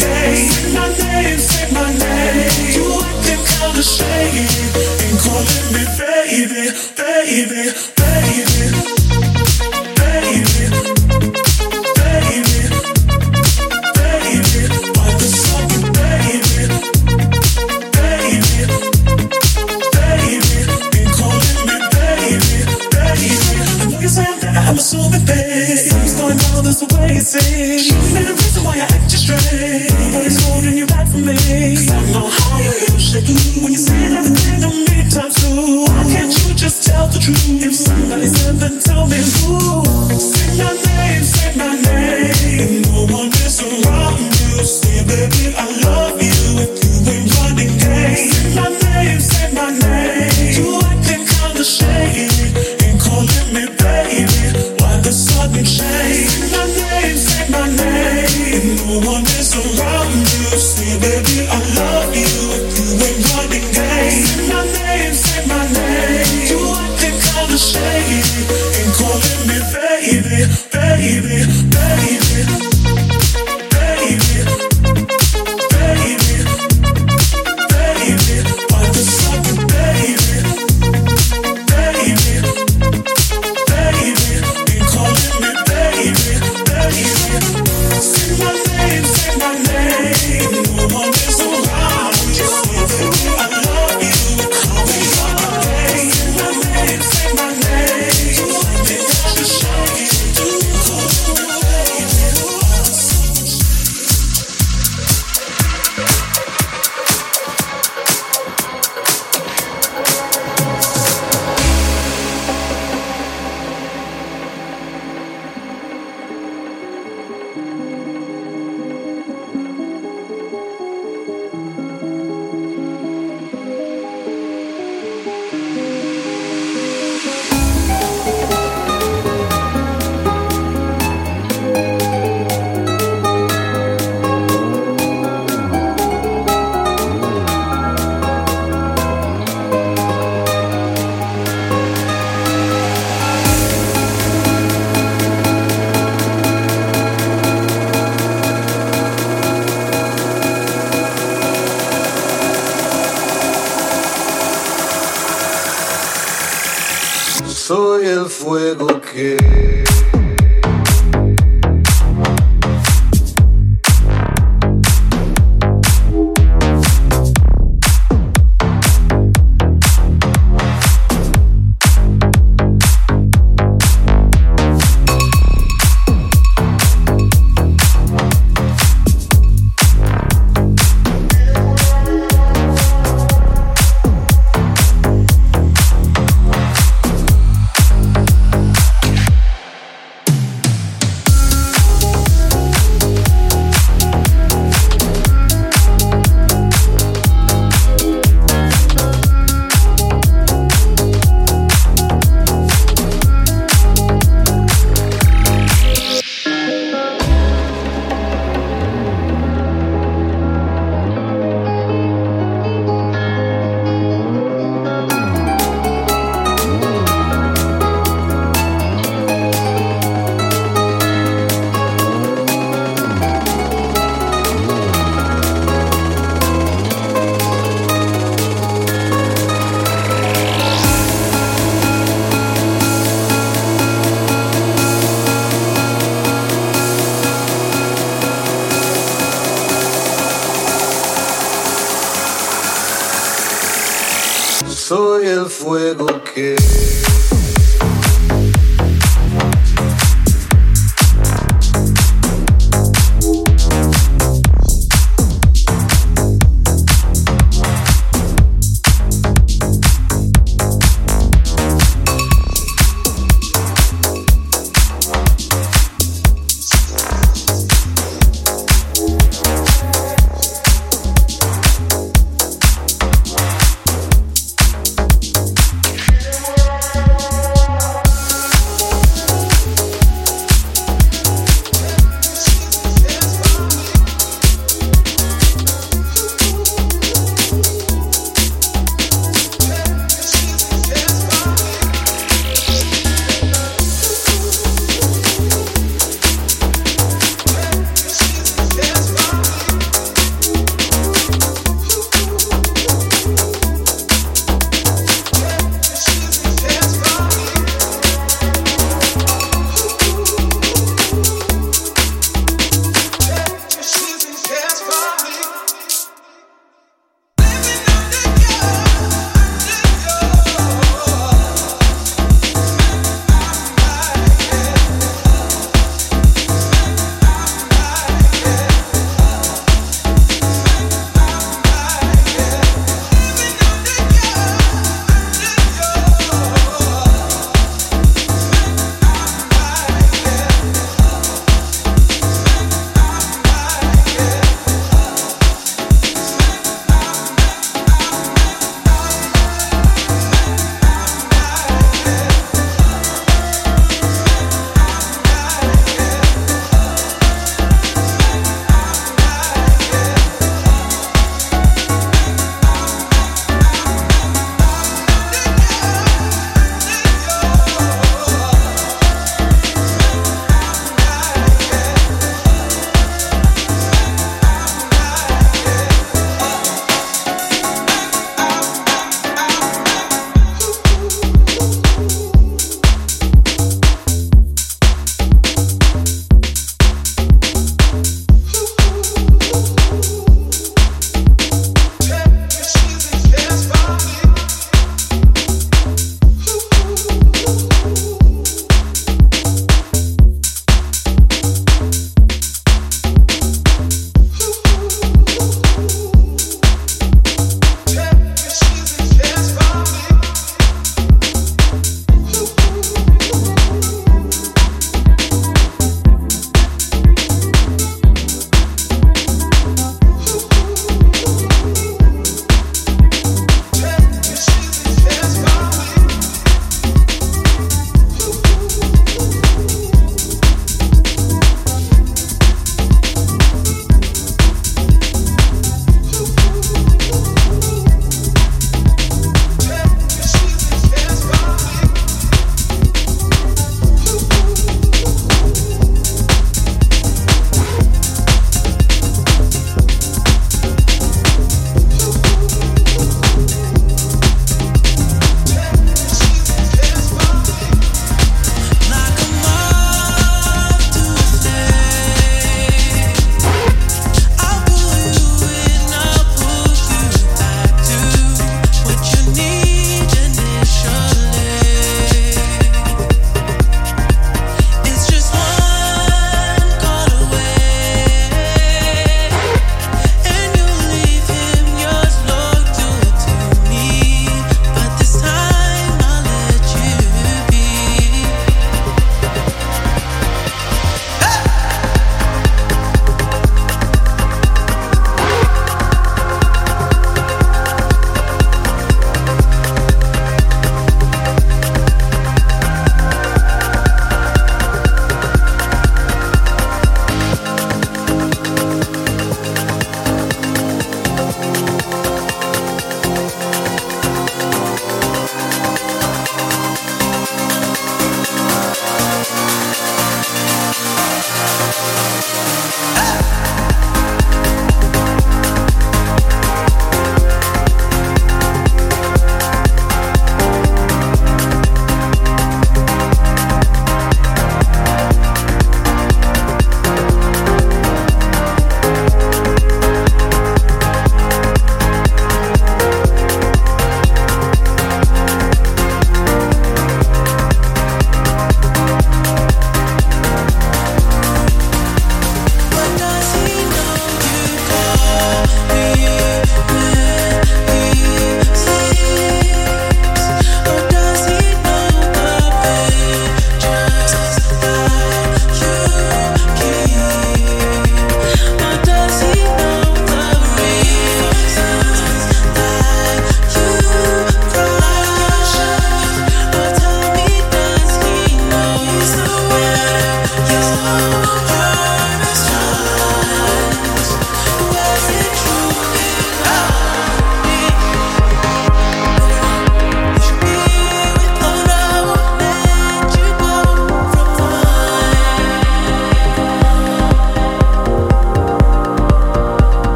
name, my name, say my name. You acting kinda shady and calling me baby, baby, baby.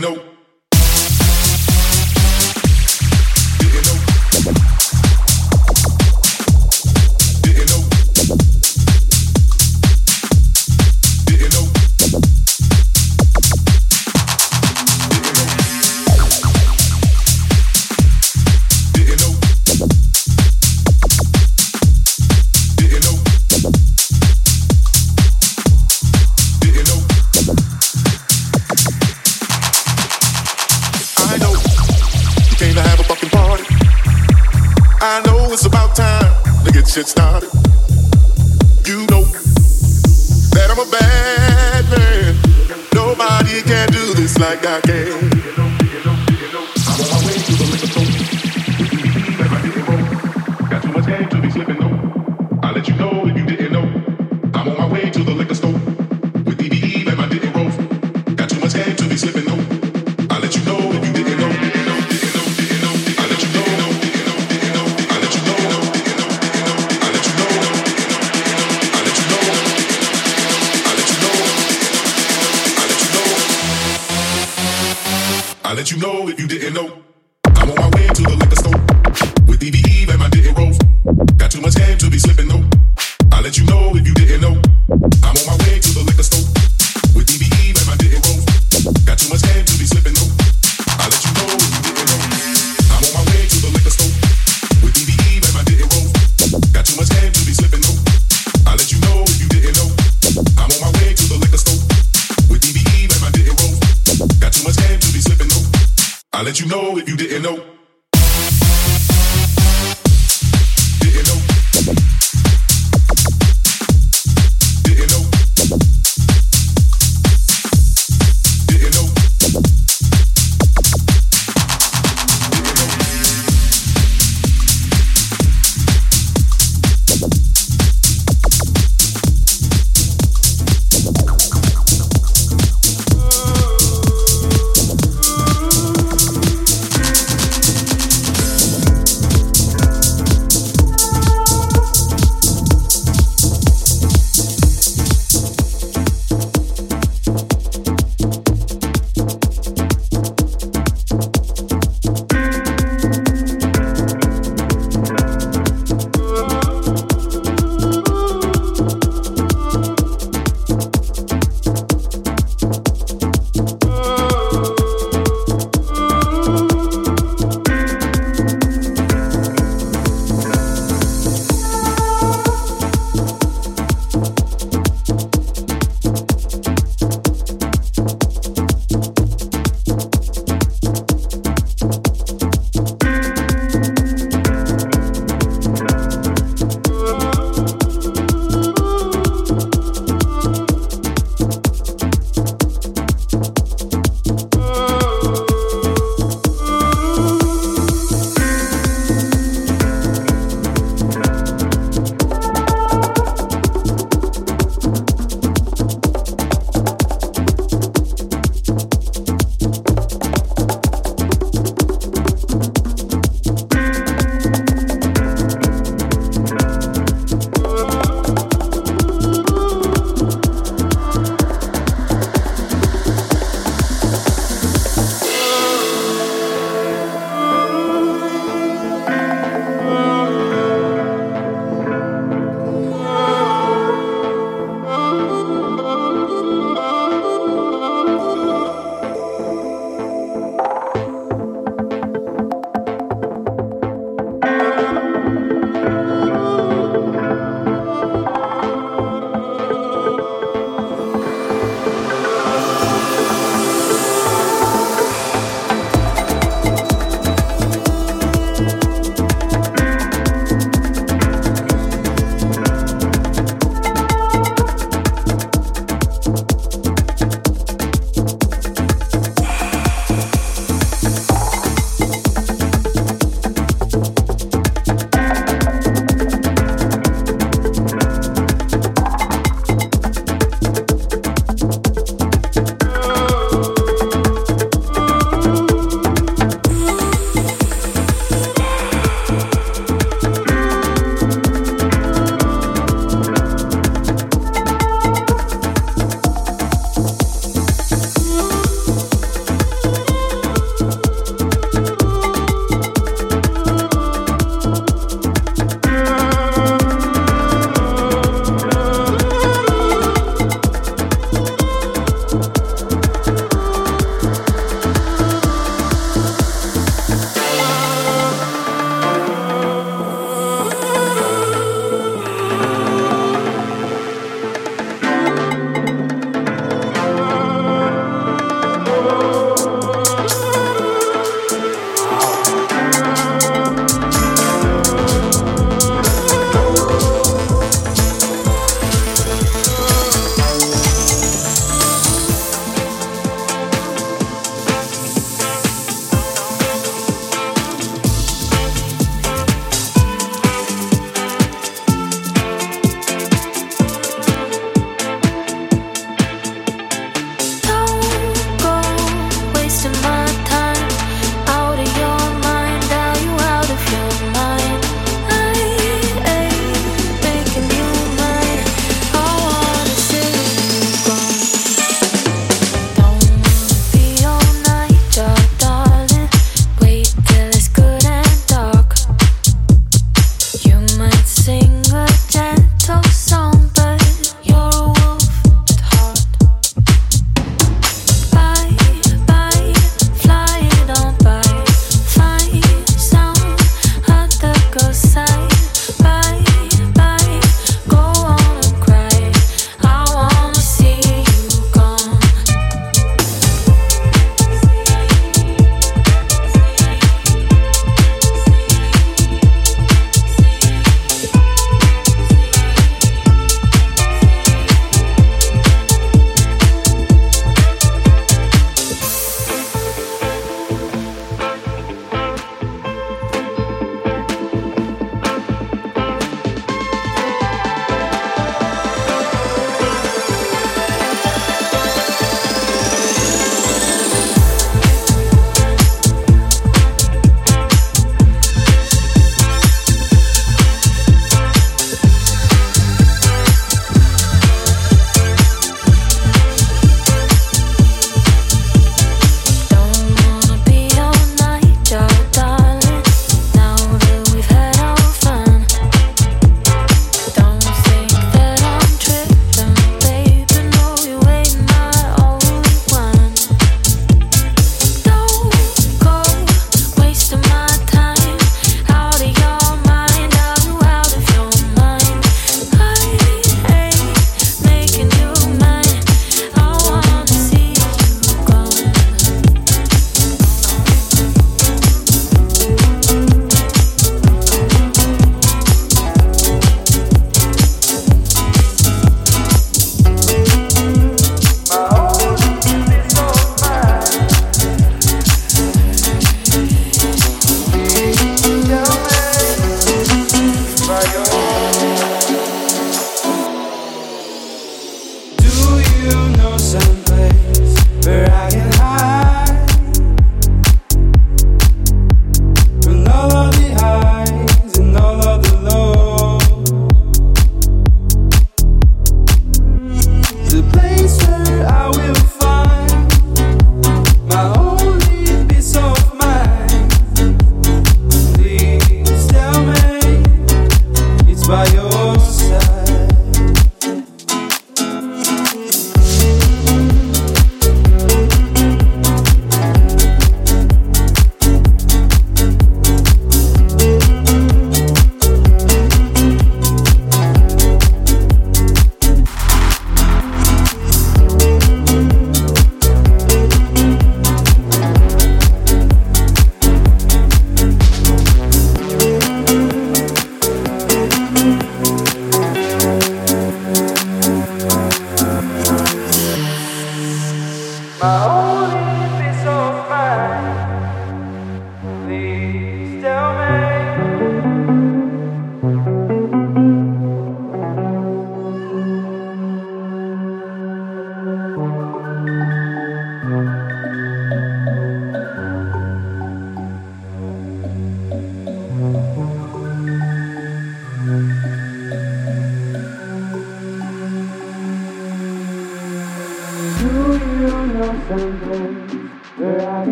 Know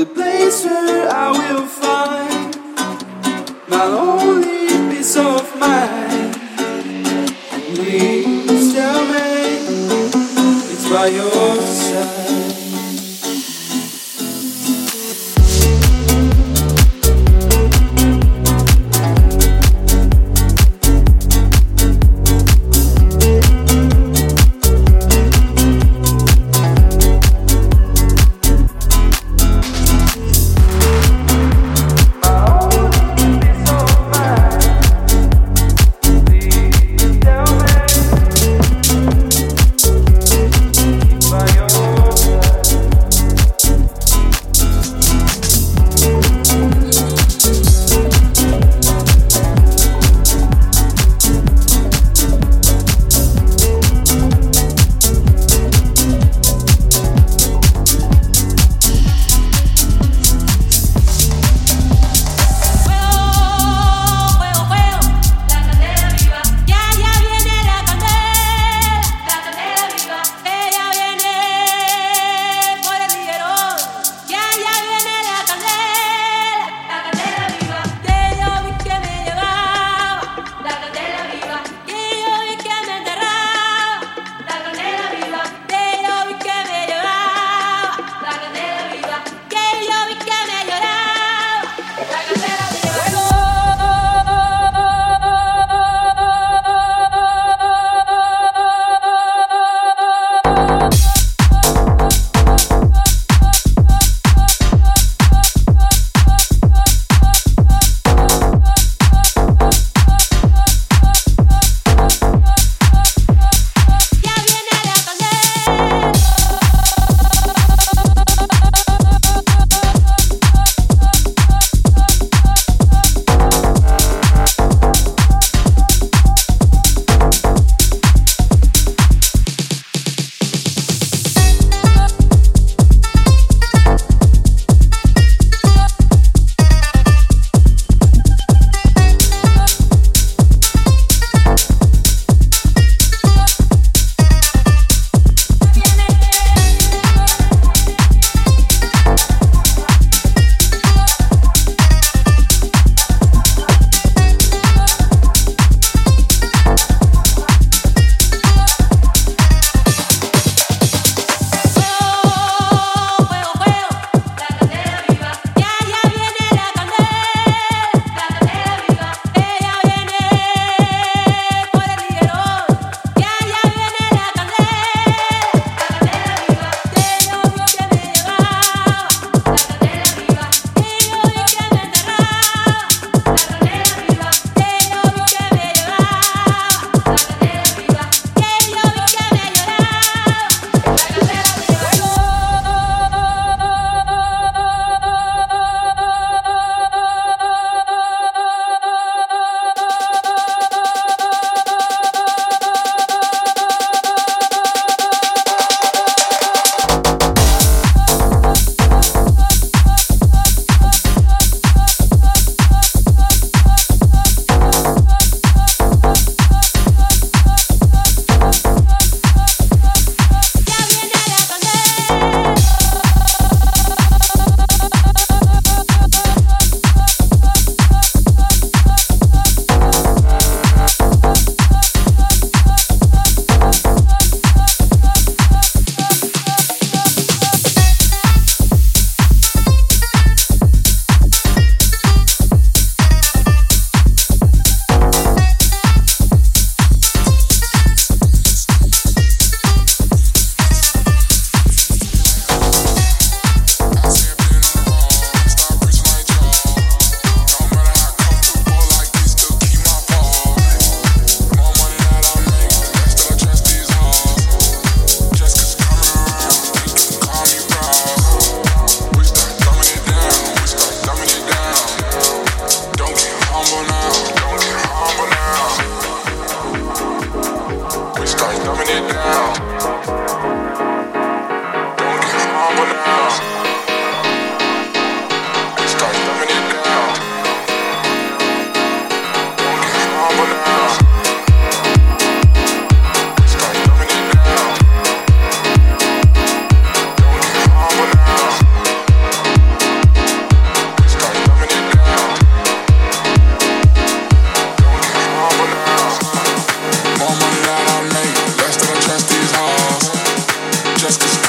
the place where I will find my only peace of mind. Please tell me it's by your.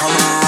come on.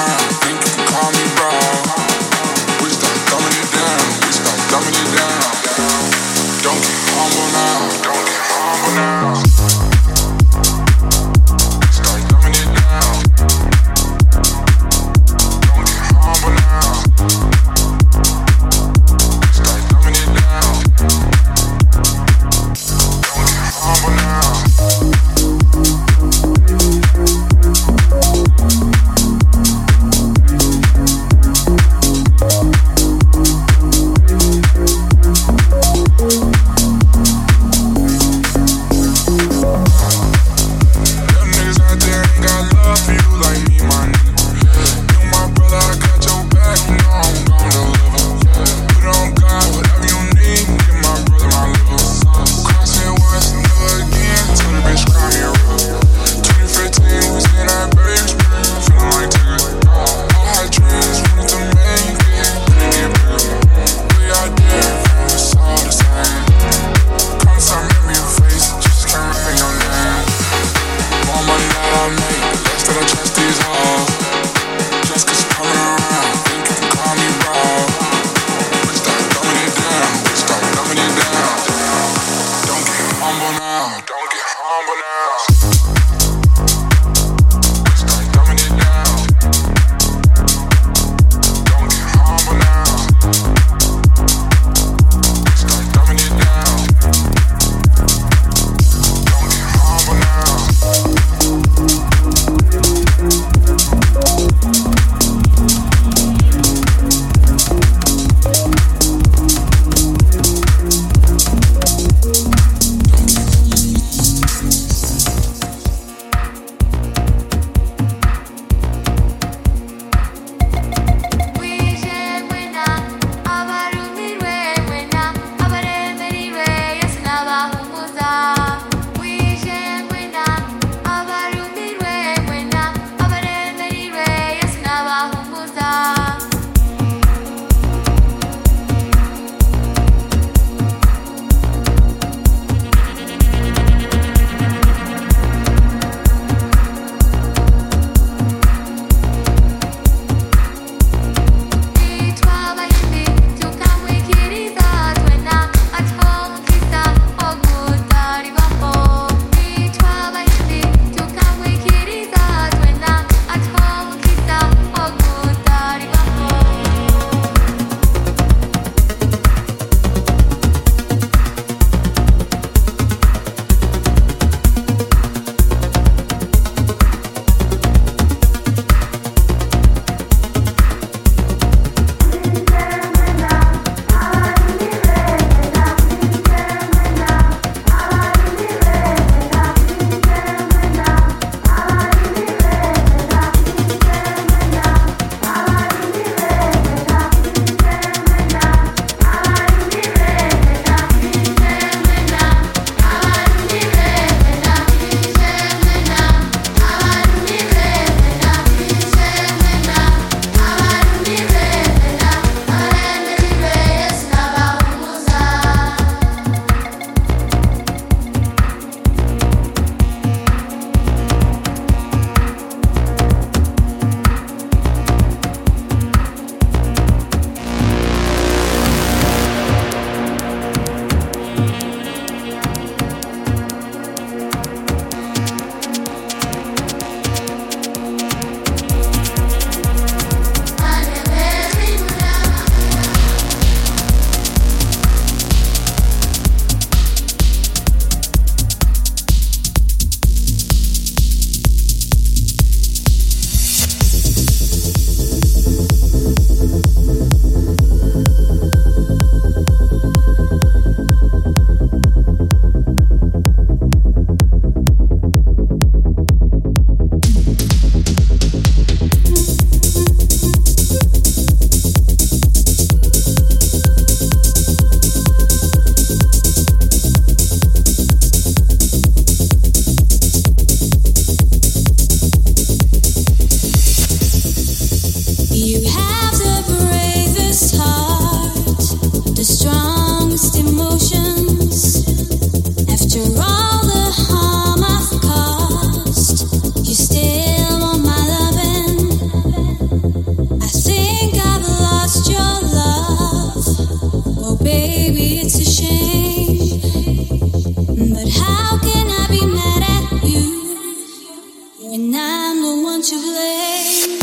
Do you